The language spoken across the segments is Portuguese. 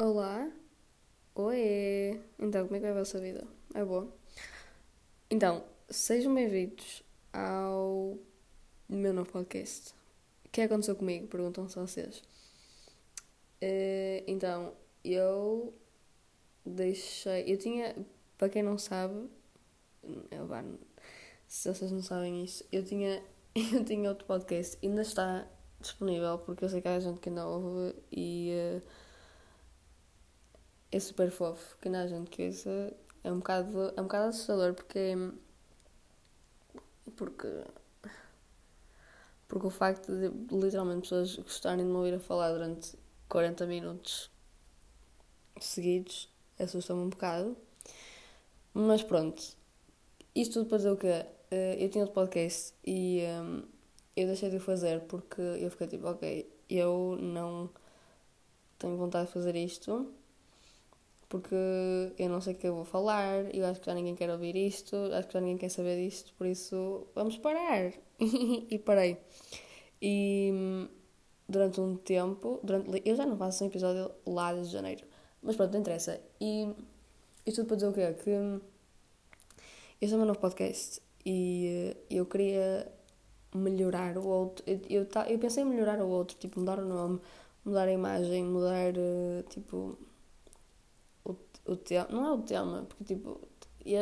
Olá, oi! Então, como é que vai a vossa vida? É boa? Então, sejam bem-vindos ao meu novo podcast. O que aconteceu comigo? Perguntam-se vocês. Eh, então, eu deixei. Eu tinha. Para quem não sabe, eu, se vocês não sabem isso, eu tinha, eu tinha outro podcast, ainda está disponível, porque eu sei que há gente que ainda ouve e. eh, é super fofo, que há gente que isso é um bocado, é um bocado assustador porque porque porque o facto de literalmente pessoas gostarem de me ouvir a falar durante 40 minutos seguidos assusta-me um bocado. Mas pronto, isto tudo para dizer o quê? Eh, Eu tinha outro podcast e hum, eu deixei de o fazer porque eu fiquei tipo, ok, eu não tenho vontade de fazer isto porque eu não sei o que eu vou falar, eu acho que já ninguém quer ouvir isto, acho que já ninguém quer saber disto, por isso vamos parar. e parei. E hum, durante um tempo, durante, eu já não faço um episódio lá desde janeiro, mas pronto, não interessa. E isto tudo para dizer o quê? Que hum, este é o meu novo podcast e eh, eu queria melhorar o outro. Eu, eu, eu pensei em melhorar o outro, tipo, mudar o nome, mudar a imagem, mudar, eh, tipo, o, o tema. Não é o tema, porque, tipo,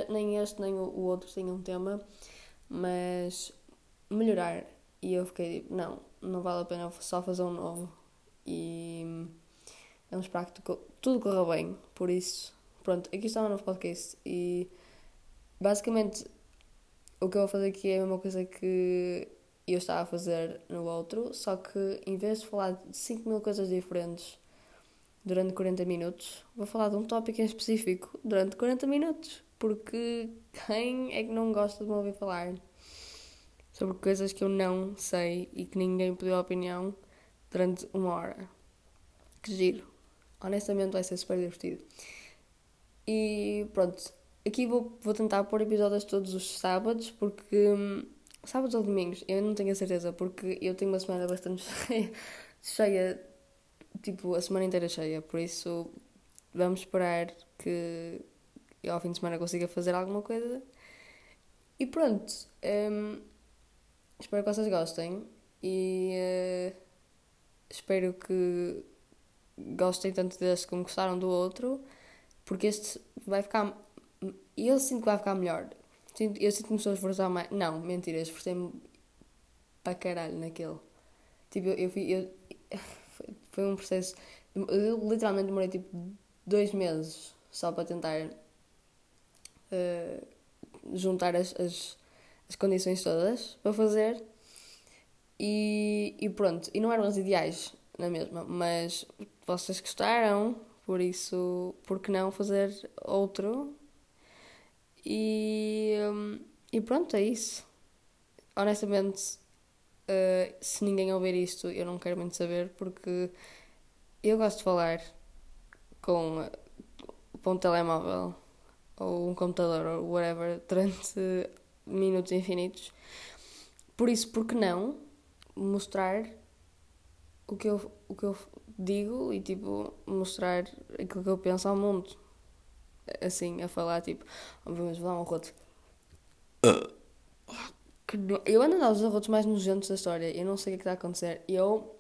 nem este nem o, o outro tinham um tema, mas melhorar. E eu fiquei tipo, não, não vale a pena só fazer um novo. E vamos esperar que tu- tudo corra bem. Por isso, pronto, aqui está o novo podcast. E basicamente o que eu vou fazer aqui é a mesma coisa que eu estava a fazer no outro, só que em vez de falar de 5 mil coisas diferentes durante 40 minutos, vou falar de um tópico em específico durante 40 minutos. Porque quem é que não gosta de me ouvir falar sobre coisas que eu não sei e que ninguém pediu opinião durante uma hora? Que giro. Honestamente vai ser super divertido. E pronto, aqui vou, vou tentar pôr episódios todos os sábados, porque. hum, Sábados ou domingos, eu não tenho a certeza, porque eu tenho uma semana bastante cheia, tipo, a semana inteira cheia, por isso vamos esperar que ao fim de semana consiga fazer alguma coisa. E pronto, hum, espero que vocês gostem e eh, espero que gostem tanto deste como gostaram do outro, porque este vai ficar. Eu sinto que vai ficar melhor. Eu sinto que me estou a esforçar mais. Não, mentira, esforcei-me para caralho naquele. Tipo, eu, eu, eu- foi, um processo. Eu literalmente demorei tipo dois meses só para tentar eh, juntar as, as, as condições todas para fazer. E, e pronto, e não eram as ideais na mesma, mas vocês gostaram, por isso, por que não fazer outro? E, hum, e pronto, é isso. Honestamente, eh, se ninguém ouvir isto, eu não quero muito saber, porque eu gosto de falar com, com um telemóvel ou um computador ou whatever durante minutos infinitos. Por isso, por que não mostrar o que eu, o que eu digo e tipo mostrar aquilo que eu penso ao mundo? Assim, a falar tipo, "Oh, vamos dar um roto. Que no- Eu ando a dar os arrotos mais nojentos da história. Eu não sei o que é está a acontecer. Eu,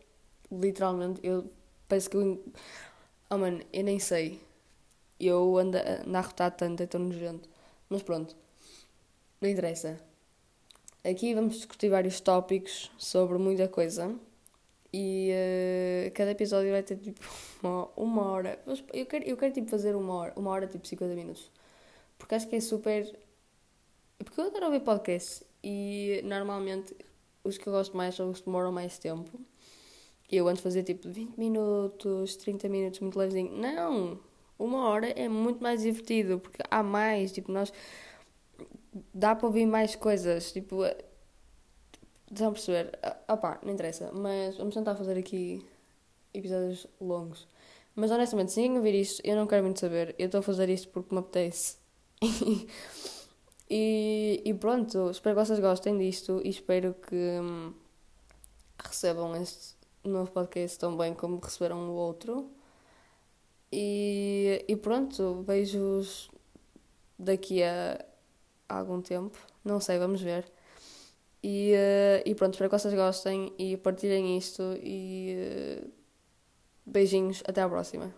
literalmente, eu parece que eu. Oh mano, eu nem sei. Eu ando a, arrotar tanto, é tão nojento. Mas pronto, não interessa. Aqui vamos discutir vários tópicos sobre muita coisa. E eh, cada episódio vai ter tipo uma, uma hora. Eu quero, eu quero tipo fazer uma hora, uma hora tipo 50 minutos. Porque acho que é super. Porque eu adoro ouvir podcasts e normalmente os que eu gosto mais são os que demoram mais tempo. Eu antes fazia tipo 20 minutos, 30 minutos, muito levezinho. Não! Uma hora é muito mais divertido porque há mais, tipo, nós. Dá para ouvir mais coisas, tipo. Estão a perceber? Ah, opá, não interessa, mas vamos tentar fazer aqui episódios longos. Mas honestamente, se ninguém ouvir isto, eu não quero muito saber. Eu estou a fazer isto porque me apetece. e, e pronto, espero que vocês gostem disto e espero que hum, recebam este novo podcast tão bem como receberam o outro. E, e pronto, vejo-os daqui a, algum tempo. Não sei, vamos ver. E, uh, e pronto, espero que vocês gostem e partilhem isto. E uh, beijinhos, até à próxima.